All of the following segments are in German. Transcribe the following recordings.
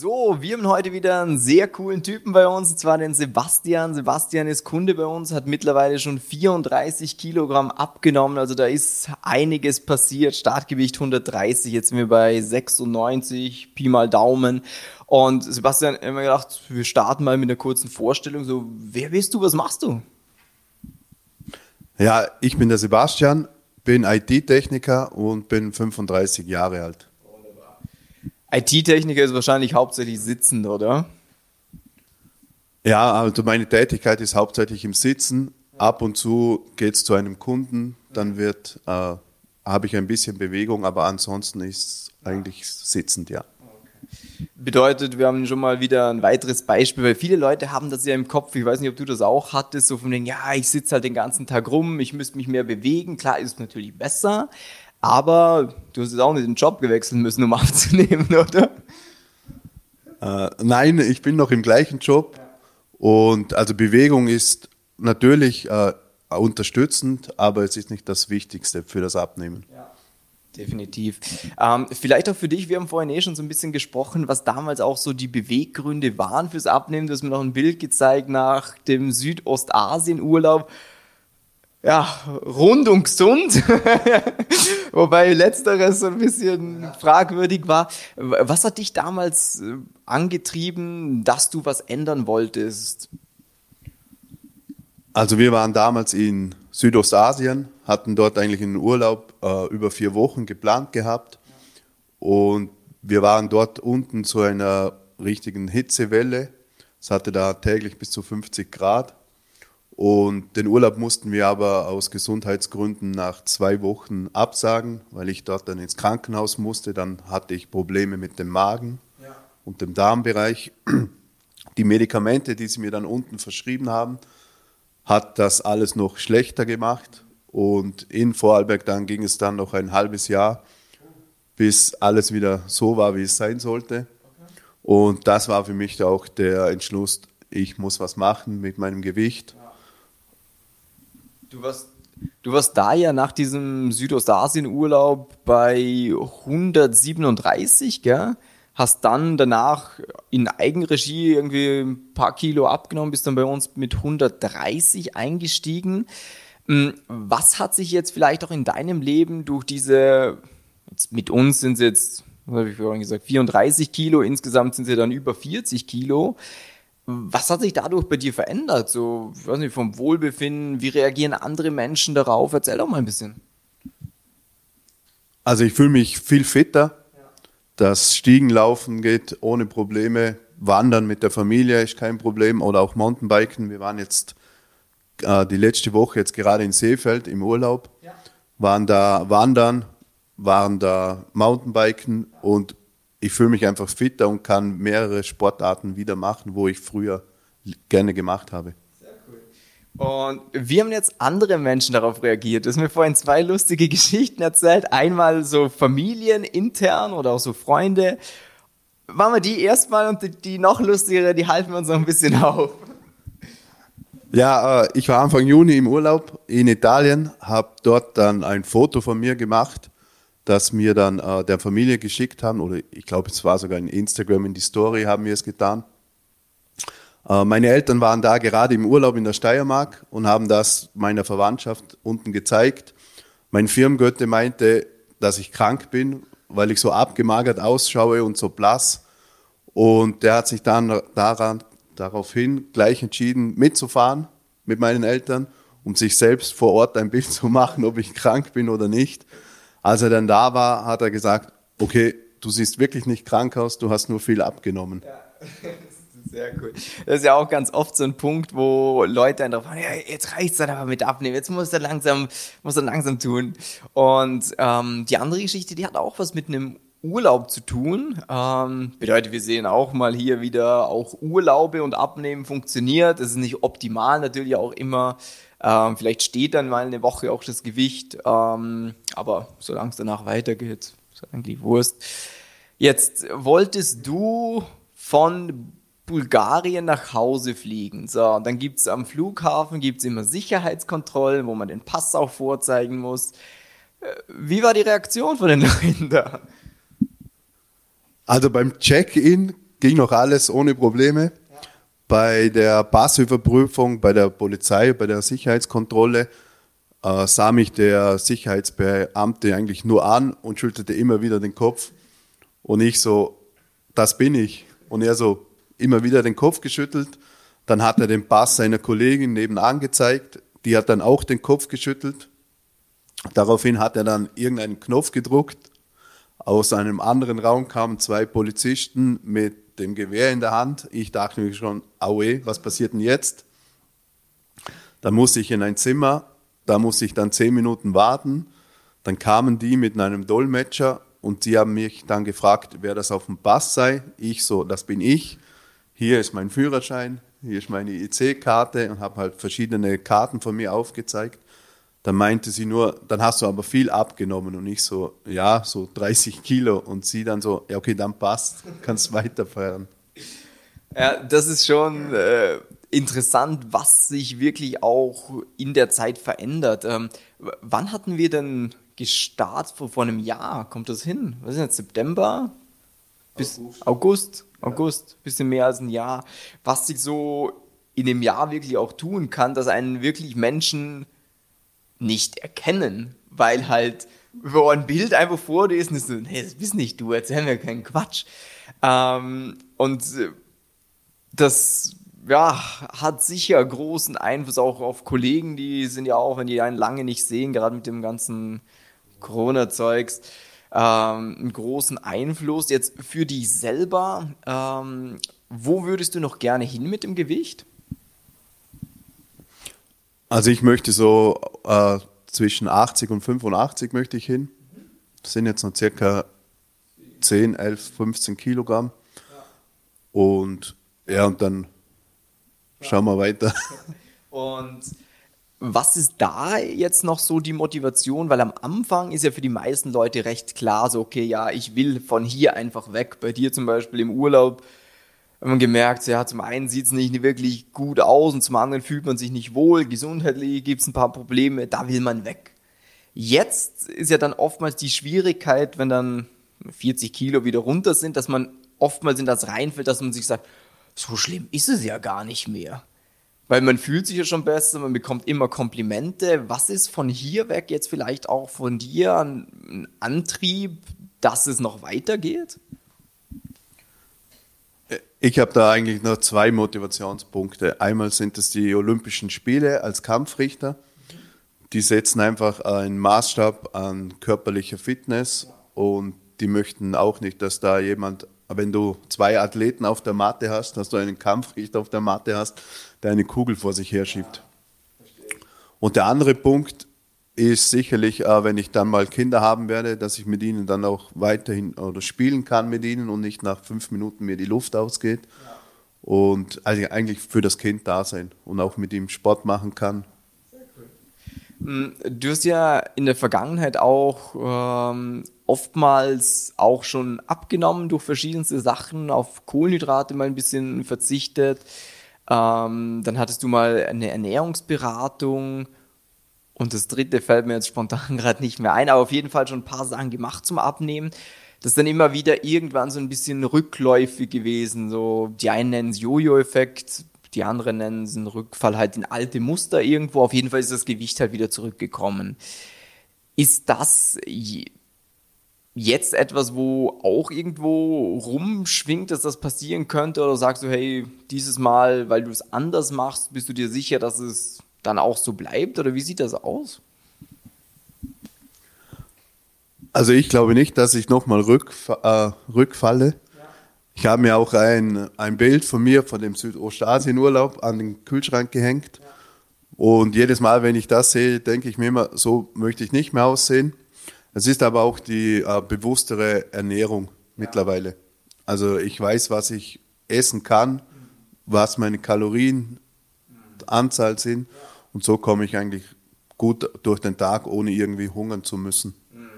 So, wir haben heute wieder einen sehr coolen Typen bei uns, und zwar den Sebastian. Sebastian ist Kunde bei uns, hat mittlerweile schon 34 Kilogramm abgenommen, also da ist einiges passiert. Startgewicht 130, jetzt sind wir bei 96, Pi mal Daumen. Und Sebastian, habe gedacht, wir starten mal mit einer kurzen Vorstellung. So, wer bist du, was machst du? Ja, ich bin der Sebastian, bin IT-Techniker und bin 35 Jahre alt. IT-Techniker ist wahrscheinlich hauptsächlich sitzend, oder? Ja, also meine Tätigkeit ist hauptsächlich im Sitzen. Ab und zu geht es zu einem Kunden, dann wird, äh, habe ich ein bisschen Bewegung, aber ansonsten ist es eigentlich sitzend, ja. Bedeutet, wir haben schon mal wieder ein weiteres Beispiel, weil viele Leute haben das ja im Kopf, ich weiß nicht, ob du das auch hattest, so von den, ja, ich sitze halt den ganzen Tag rum, ich müsste mich mehr bewegen. Klar ist es natürlich besser, aber du hast jetzt auch nicht den Job gewechselt müssen, um abzunehmen, oder? Äh, nein, ich bin noch im gleichen Job. Und also Bewegung ist natürlich äh, unterstützend, aber es ist nicht das Wichtigste für das Abnehmen. Ja. Definitiv. Ähm, vielleicht auch für dich, wir haben vorhin eh schon so ein bisschen gesprochen, was damals auch so die Beweggründe waren fürs Abnehmen. Du hast mir noch ein Bild gezeigt nach dem Südostasien-Urlaub ja, rund und gesund. Wobei letzteres so ein bisschen fragwürdig war. Was hat dich damals äh, angetrieben, dass du was ändern wolltest? Also wir waren damals in Südostasien, hatten dort eigentlich einen Urlaub äh, über vier Wochen geplant gehabt und wir waren dort unten zu einer richtigen Hitzewelle. Es hatte da täglich bis zu 50 Grad und den Urlaub mussten wir aber aus Gesundheitsgründen nach zwei Wochen absagen, weil ich dort dann ins Krankenhaus musste. Dann hatte ich Probleme mit dem Magen ja. und dem Darmbereich. Die Medikamente, die sie mir dann unten verschrieben haben, hat das alles noch schlechter gemacht. Und in Vorarlberg dann ging es dann noch ein halbes Jahr, bis alles wieder so war, wie es sein sollte. Und das war für mich auch der Entschluss, ich muss was machen mit meinem Gewicht. Du warst, du warst da ja nach diesem Südostasien-Urlaub bei 137, gell? Hast dann danach in Eigenregie irgendwie ein paar Kilo abgenommen, bist dann bei uns mit 130 eingestiegen. Hm, was hat sich jetzt vielleicht auch in deinem Leben durch diese, mit uns sind es jetzt, was habe ich vorhin gesagt, 34 Kilo, insgesamt sind sie dann über 40 Kilo. Was hat sich dadurch bei dir verändert? So, ich weiß nicht, vom Wohlbefinden, wie reagieren andere Menschen darauf? Erzähl doch mal ein bisschen. Also ich fühle mich viel fitter. Das Stiegenlaufen geht ohne Probleme. Wandern mit der Familie ist kein Problem. Oder auch Mountainbiken. Wir waren jetzt äh, die letzte Woche jetzt gerade in Seefeld im Urlaub. Ja. Waren da wandern, waren da Mountainbiken und ich fühle mich einfach fitter und kann mehrere Sportarten wieder machen, wo ich früher gerne gemacht habe. Sehr cool. Und wie haben jetzt andere Menschen darauf reagiert? Du hast mir vorhin zwei lustige Geschichten erzählt. Einmal so Familien intern oder auch so Freunde. Machen wir die erstmal und die noch lustigere, die halten wir uns noch ein bisschen auf. Ja, äh, ich war Anfang Juni im Urlaub in Italien, habe dort dann ein Foto von mir gemacht das mir dann äh, der Familie geschickt haben, oder ich glaube, es war sogar in Instagram in die Story, haben wir es getan. Äh, meine Eltern waren da gerade im Urlaub in der Steiermark und haben das meiner Verwandtschaft unten gezeigt. Mein Firmengötte meinte, dass ich krank bin, weil ich so abgemagert ausschaue und so blass. Und der hat sich dann daran, daraufhin gleich entschieden, mitzufahren mit meinen Eltern, um sich selbst vor Ort ein Bild zu machen, ob ich krank bin oder nicht. Als er dann da war, hat er gesagt, okay, du siehst wirklich nicht krank aus, du hast nur viel abgenommen. Ja. Sehr cool. Das ist ja auch ganz oft so ein Punkt, wo Leute dann drauf sagen, ja, jetzt reicht's dann aber mit abnehmen, jetzt muss er langsam, muss er langsam tun. Und ähm, die andere Geschichte, die hat auch was mit einem Urlaub zu tun. Ähm, bedeutet, wir sehen auch mal hier wieder auch Urlaube und Abnehmen funktioniert. Das ist nicht optimal, natürlich auch immer ähm, vielleicht steht dann mal eine Woche auch das Gewicht, ähm, aber solange es danach weitergeht, ist eigentlich Wurst. Jetzt wolltest du von Bulgarien nach Hause fliegen. So, dann gibt's am Flughafen gibt's immer Sicherheitskontrollen, wo man den Pass auch vorzeigen muss. Äh, wie war die Reaktion von den Leuten da? Also beim Check-in ging noch alles ohne Probleme. Bei der Passüberprüfung, bei der Polizei, bei der Sicherheitskontrolle äh, sah mich der Sicherheitsbeamte eigentlich nur an und schüttelte immer wieder den Kopf. Und ich so, das bin ich. Und er so immer wieder den Kopf geschüttelt. Dann hat er den Pass seiner Kollegin nebenan gezeigt. Die hat dann auch den Kopf geschüttelt. Daraufhin hat er dann irgendeinen Knopf gedruckt. Aus einem anderen Raum kamen zwei Polizisten mit dem Gewehr in der Hand. Ich dachte mir schon, aue, was passiert denn jetzt? Dann musste ich in ein Zimmer, da musste ich dann zehn Minuten warten. Dann kamen die mit einem Dolmetscher und sie haben mich dann gefragt, wer das auf dem Pass sei. Ich so, das bin ich. Hier ist mein Führerschein, hier ist meine IC-Karte und habe halt verschiedene Karten von mir aufgezeigt. Dann meinte sie nur, dann hast du aber viel abgenommen und ich so, ja, so 30 Kilo. Und sie dann so, ja, okay, dann passt, kannst weiterfahren. Ja, das ist schon äh, interessant, was sich wirklich auch in der Zeit verändert. Ähm, wann hatten wir denn gestartet? Vor, vor einem Jahr? Kommt das hin? Was ist jetzt? September? Bis August. August, August, bisschen mehr als ein Jahr. Was sich so in dem Jahr wirklich auch tun kann, dass einen wirklich Menschen nicht erkennen, weil halt wo ein Bild einfach vor dir ist und ist so, nee, das bist nicht du, erzähl mir keinen Quatsch. Ähm, und äh, das ja, hat sicher großen Einfluss auch auf Kollegen, die sind ja auch, wenn die einen lange nicht sehen, gerade mit dem ganzen Corona-Zeugs, ähm, einen großen Einfluss. Jetzt für dich selber, ähm, wo würdest du noch gerne hin mit dem Gewicht? Also ich möchte so äh, zwischen 80 und 85 möchte ich hin. Das sind jetzt noch circa 10, 11, 15 Kilogramm. Und ja, und dann schauen wir weiter. Und was ist da jetzt noch so die Motivation? Weil am Anfang ist ja für die meisten Leute recht klar, so, okay, ja, ich will von hier einfach weg. Bei dir zum Beispiel im Urlaub man gemerkt, ja, zum einen sieht es nicht wirklich gut aus und zum anderen fühlt man sich nicht wohl, gesundheitlich gibt es ein paar Probleme, da will man weg. Jetzt ist ja dann oftmals die Schwierigkeit, wenn dann 40 Kilo wieder runter sind, dass man oftmals in das reinfällt, dass man sich sagt, so schlimm ist es ja gar nicht mehr. Weil man fühlt sich ja schon besser, man bekommt immer Komplimente. Was ist von hier weg jetzt vielleicht auch von dir ein Antrieb, dass es noch weitergeht? Ich habe da eigentlich noch zwei Motivationspunkte. Einmal sind es die Olympischen Spiele als Kampfrichter. Die setzen einfach einen Maßstab an körperlicher Fitness und die möchten auch nicht, dass da jemand, wenn du zwei Athleten auf der Matte hast, dass du einen Kampfrichter auf der Matte hast, der eine Kugel vor sich herschiebt. Und der andere Punkt ist sicherlich, äh, wenn ich dann mal Kinder haben werde, dass ich mit ihnen dann auch weiterhin oder spielen kann mit ihnen und nicht nach fünf Minuten mir die Luft ausgeht. Ja. Und also eigentlich für das Kind da sein und auch mit ihm Sport machen kann. Hm, du hast ja in der Vergangenheit auch ähm, oftmals auch schon abgenommen durch verschiedenste Sachen, auf Kohlenhydrate mal ein bisschen verzichtet. Ähm, dann hattest du mal eine Ernährungsberatung und das dritte fällt mir jetzt spontan gerade nicht mehr ein, aber auf jeden Fall schon ein paar Sachen gemacht zum Abnehmen. Das ist dann immer wieder irgendwann so ein bisschen rückläufig gewesen. So, die einen nennen es Jojo-Effekt, die anderen nennen es einen Rückfall halt in alte Muster irgendwo. Auf jeden Fall ist das Gewicht halt wieder zurückgekommen. Ist das jetzt etwas, wo auch irgendwo rumschwingt, dass das passieren könnte? Oder sagst du, hey, dieses Mal, weil du es anders machst, bist du dir sicher, dass es dann auch so bleibt? Oder wie sieht das aus? Also ich glaube nicht, dass ich nochmal rückf äh, rückfalle. Ich habe mir auch ein, ein Bild von mir von dem Südostasien-Urlaub an den Kühlschrank gehängt. Und jedes Mal, wenn ich das sehe, denke ich mir immer, so möchte ich nicht mehr aussehen. Es ist aber auch die äh, bewusstere Ernährung ja. mittlerweile. Also ich weiß, was ich essen kann, was meine Kalorienanzahl sind. Und so komme ich eigentlich gut durch den Tag, ohne irgendwie hungern zu müssen. Mhm.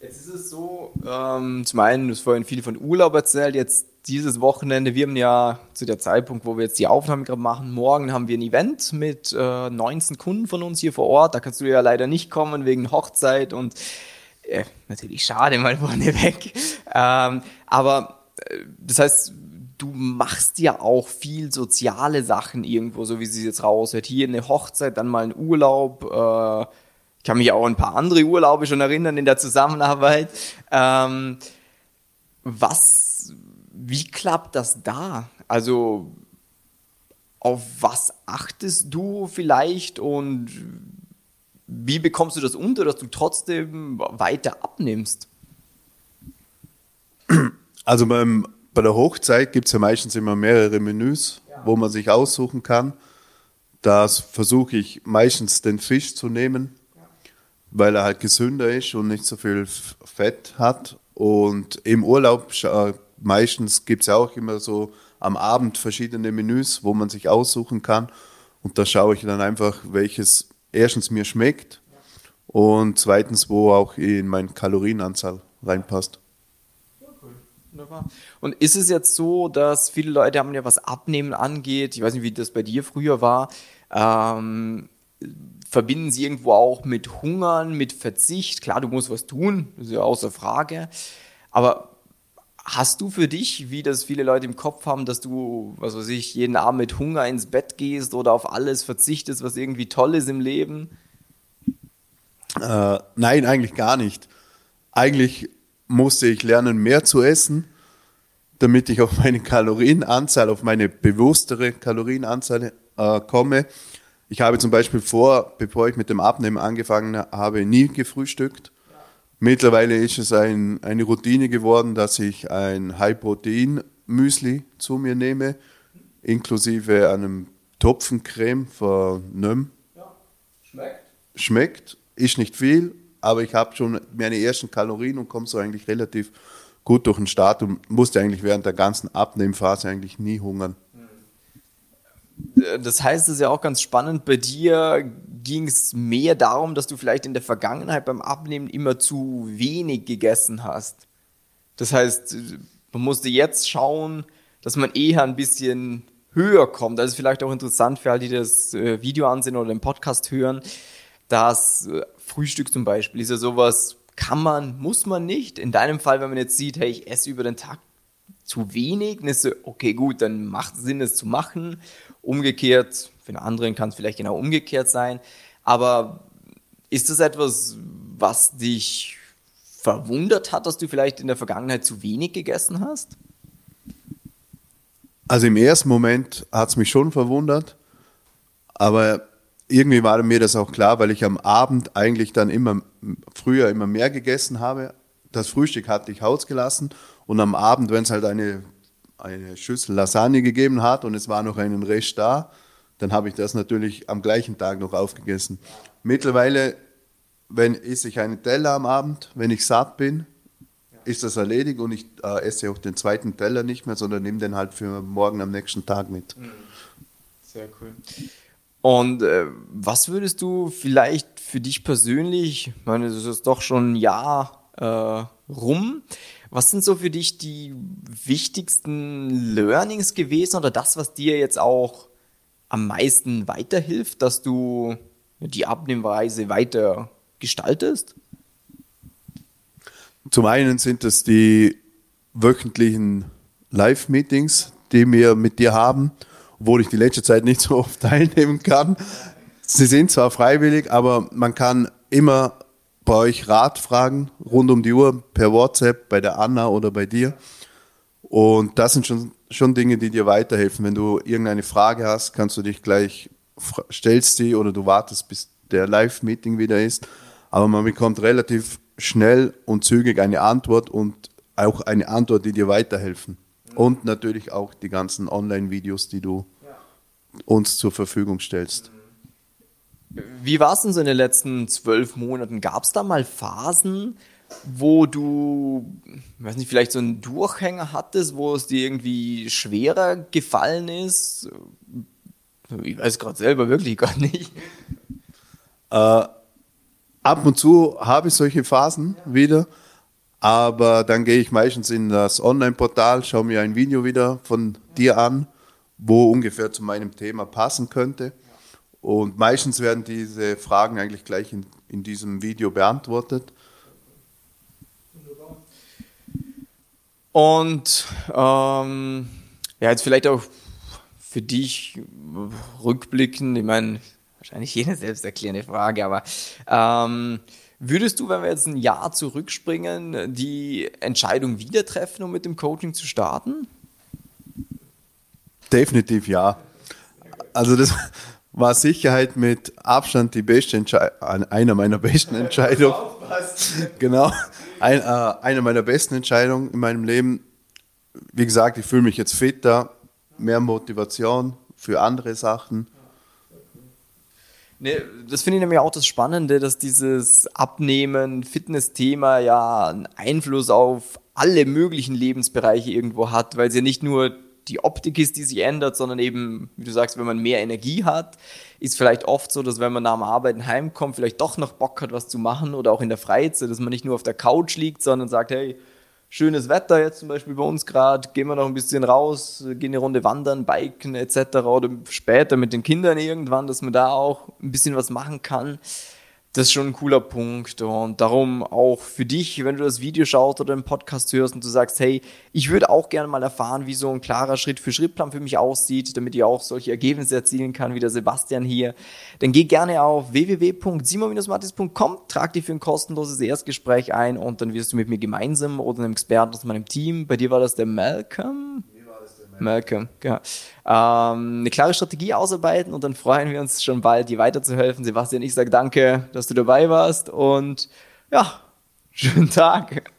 Jetzt ist es so, ähm, zum einen, du hast vorhin viel von Urlaub erzählt, jetzt dieses Wochenende, wir haben ja zu der Zeitpunkt, wo wir jetzt die Aufnahme gerade machen, morgen haben wir ein Event mit äh, 19 Kunden von uns hier vor Ort. Da kannst du ja leider nicht kommen wegen Hochzeit und äh, natürlich schade mal vorne weg. Ähm, aber äh, das heißt, du machst ja auch viel soziale Sachen irgendwo, so wie sie jetzt raushört. Hier eine Hochzeit, dann mal ein Urlaub. Äh, ich kann mich auch ein paar andere Urlaube schon erinnern in der Zusammenarbeit. Ähm, was, wie klappt das da? Also, auf was achtest du vielleicht und wie bekommst du das unter, dass du trotzdem weiter abnimmst? Also beim, bei der Hochzeit gibt es ja meistens immer mehrere Menüs, ja. wo man sich aussuchen kann. Da versuche ich meistens den Fisch zu nehmen, ja. weil er halt gesünder ist und nicht so viel Fett hat. Und im Urlaub meistens gibt es ja auch immer so am Abend verschiedene Menüs, wo man sich aussuchen kann. Und da schaue ich dann einfach, welches erstens mir schmeckt und zweitens, wo auch in meine Kalorienanzahl reinpasst. Und ist es jetzt so, dass viele Leute haben ja was Abnehmen angeht, ich weiß nicht, wie das bei dir früher war, ähm, verbinden sie irgendwo auch mit Hungern, mit Verzicht. Klar, du musst was tun, ist ja außer Frage. Aber hast du für dich, wie das viele Leute im Kopf haben, dass du, was weiß ich, jeden Abend mit Hunger ins Bett gehst oder auf alles verzichtest, was irgendwie toll ist im Leben? Äh, nein, eigentlich gar nicht. Eigentlich musste ich lernen, mehr zu essen, damit ich auf meine Kalorienanzahl, auf meine bewusstere Kalorienanzahl äh, komme. Ich habe zum Beispiel vor, bevor ich mit dem Abnehmen angefangen habe, nie gefrühstückt. Mittlerweile ist es ein, eine Routine geworden, dass ich ein High-Protein-Müsli zu mir nehme, inklusive einem Topfencreme von Nöm. Ja, schmeckt. Schmeckt, ist nicht viel, aber ich habe schon meine ersten Kalorien und komme so eigentlich relativ gut durch den Start und musste eigentlich während der ganzen Abnehmphase eigentlich nie hungern. Das heißt, es ist ja auch ganz spannend, bei dir ging es mehr darum, dass du vielleicht in der Vergangenheit beim Abnehmen immer zu wenig gegessen hast. Das heißt, man musste jetzt schauen, dass man eher ein bisschen höher kommt. Das ist vielleicht auch interessant für all die das äh, Video ansehen oder den Podcast hören. Das äh, Frühstück zum Beispiel ist ja sowas, kann man, muss man nicht. In deinem Fall, wenn man jetzt sieht, hey, ich esse über den Tag zu wenig, dann ist so, okay, gut, dann macht es Sinn, es zu machen. Umgekehrt, für einen anderen kann es vielleicht genau umgekehrt sein. Aber ist das etwas, was dich verwundert hat, dass du vielleicht in der Vergangenheit zu wenig gegessen hast? Also im ersten Moment hat es mich schon verwundert, aber irgendwie war mir das auch klar, weil ich am Abend eigentlich dann immer früher immer mehr gegessen habe. Das Frühstück hatte ich ausgelassen und am Abend, wenn es halt eine, eine Schüssel Lasagne gegeben hat und es war noch ein Rest da, dann habe ich das natürlich am gleichen Tag noch aufgegessen. Mittlerweile, wenn esse ich einen Teller am Abend, wenn ich satt bin, ist das erledigt und ich äh, esse auch den zweiten Teller nicht mehr, sondern nehme den halt für morgen am nächsten Tag mit. Mhm. Sehr cool. Und äh, was würdest du vielleicht für dich persönlich, ich meine, das ist doch schon ein Jahr äh, rum, was sind so für dich die wichtigsten Learnings gewesen oder das, was dir jetzt auch am meisten weiterhilft, dass du die Abnehmweise weiter gestaltest? Zum einen sind es die wöchentlichen Live-Meetings, die wir mit dir haben obwohl ich die letzte Zeit nicht so oft teilnehmen kann. Sie sind zwar freiwillig, aber man kann immer bei euch Rat fragen, rund um die Uhr, per WhatsApp, bei der Anna oder bei dir. Und das sind schon, schon Dinge, die dir weiterhelfen. Wenn du irgendeine Frage hast, kannst du dich gleich, stellst sie oder du wartest, bis der Live-Meeting wieder ist. Aber man bekommt relativ schnell und zügig eine Antwort und auch eine Antwort, die dir weiterhelfen. Und natürlich auch die ganzen Online-Videos, die du uns zur Verfügung stellst. Wie war es denn so in den letzten zwölf Monaten? Gab es da mal Phasen, wo du, weiß nicht, vielleicht so einen Durchhänger hattest, wo es dir irgendwie schwerer gefallen ist? Ich weiß gerade selber wirklich gar nicht. Äh, ab und zu habe ich solche Phasen ja. wieder. Aber dann gehe ich meistens in das Online-Portal, schaue mir ein Video wieder von dir an, wo ungefähr zu meinem Thema passen könnte. Und meistens werden diese Fragen eigentlich gleich in, in diesem Video beantwortet. Und ähm, ja, jetzt vielleicht auch für dich rückblickend, ich meine, wahrscheinlich jede selbsterklärende Frage, aber ähm, würdest du, wenn wir jetzt ein Jahr zurückspringen, die Entscheidung wieder treffen, um mit dem Coaching zu starten? Definitiv ja. Also das war Sicherheit mit Abstand die beste Entscheidung, einer meiner besten Entscheidungen. genau, ein, äh, eine meiner besten Entscheidungen in meinem Leben. Wie gesagt, ich fühle mich jetzt fitter, mehr Motivation für andere Sachen. Nee, das finde ich nämlich auch das Spannende, dass dieses Abnehmen, Fitness-Thema ja einen Einfluss auf alle möglichen Lebensbereiche irgendwo hat, weil es ja nicht nur die Optik ist, die sich ändert, sondern eben, wie du sagst, wenn man mehr Energie hat, ist vielleicht oft so, dass wenn man nach dem Arbeiten heimkommt, vielleicht doch noch Bock hat, was zu machen oder auch in der Freizeit, dass man nicht nur auf der Couch liegt, sondern sagt, hey, schönes Wetter jetzt zum Beispiel bei uns gerade, gehen wir noch ein bisschen raus, gehen eine Runde wandern, biken etc. oder später mit den Kindern irgendwann, dass man da auch ein bisschen was machen kann das ist schon ein cooler Punkt. Und darum auch für dich, wenn du das Video schaust oder den Podcast hörst und du sagst, hey, ich würde auch gerne mal erfahren, wie so ein klarer Schritt-für-Schritt-Plan für mich aussieht, damit ich auch solche Ergebnisse erzielen kann, wie der Sebastian hier, dann geh gerne auf www.simon-mattis.com, trag dich für ein kostenloses Erstgespräch ein und dann wirst du mit mir gemeinsam oder einem Experten aus meinem Team, bei dir war das der Malcolm, Malcolm, ja. Ähm, eine klare Strategie ausarbeiten und dann freuen wir uns schon bald, dir weiterzuhelfen. Sebastian, ich sage danke, dass du dabei warst und ja, schönen Tag.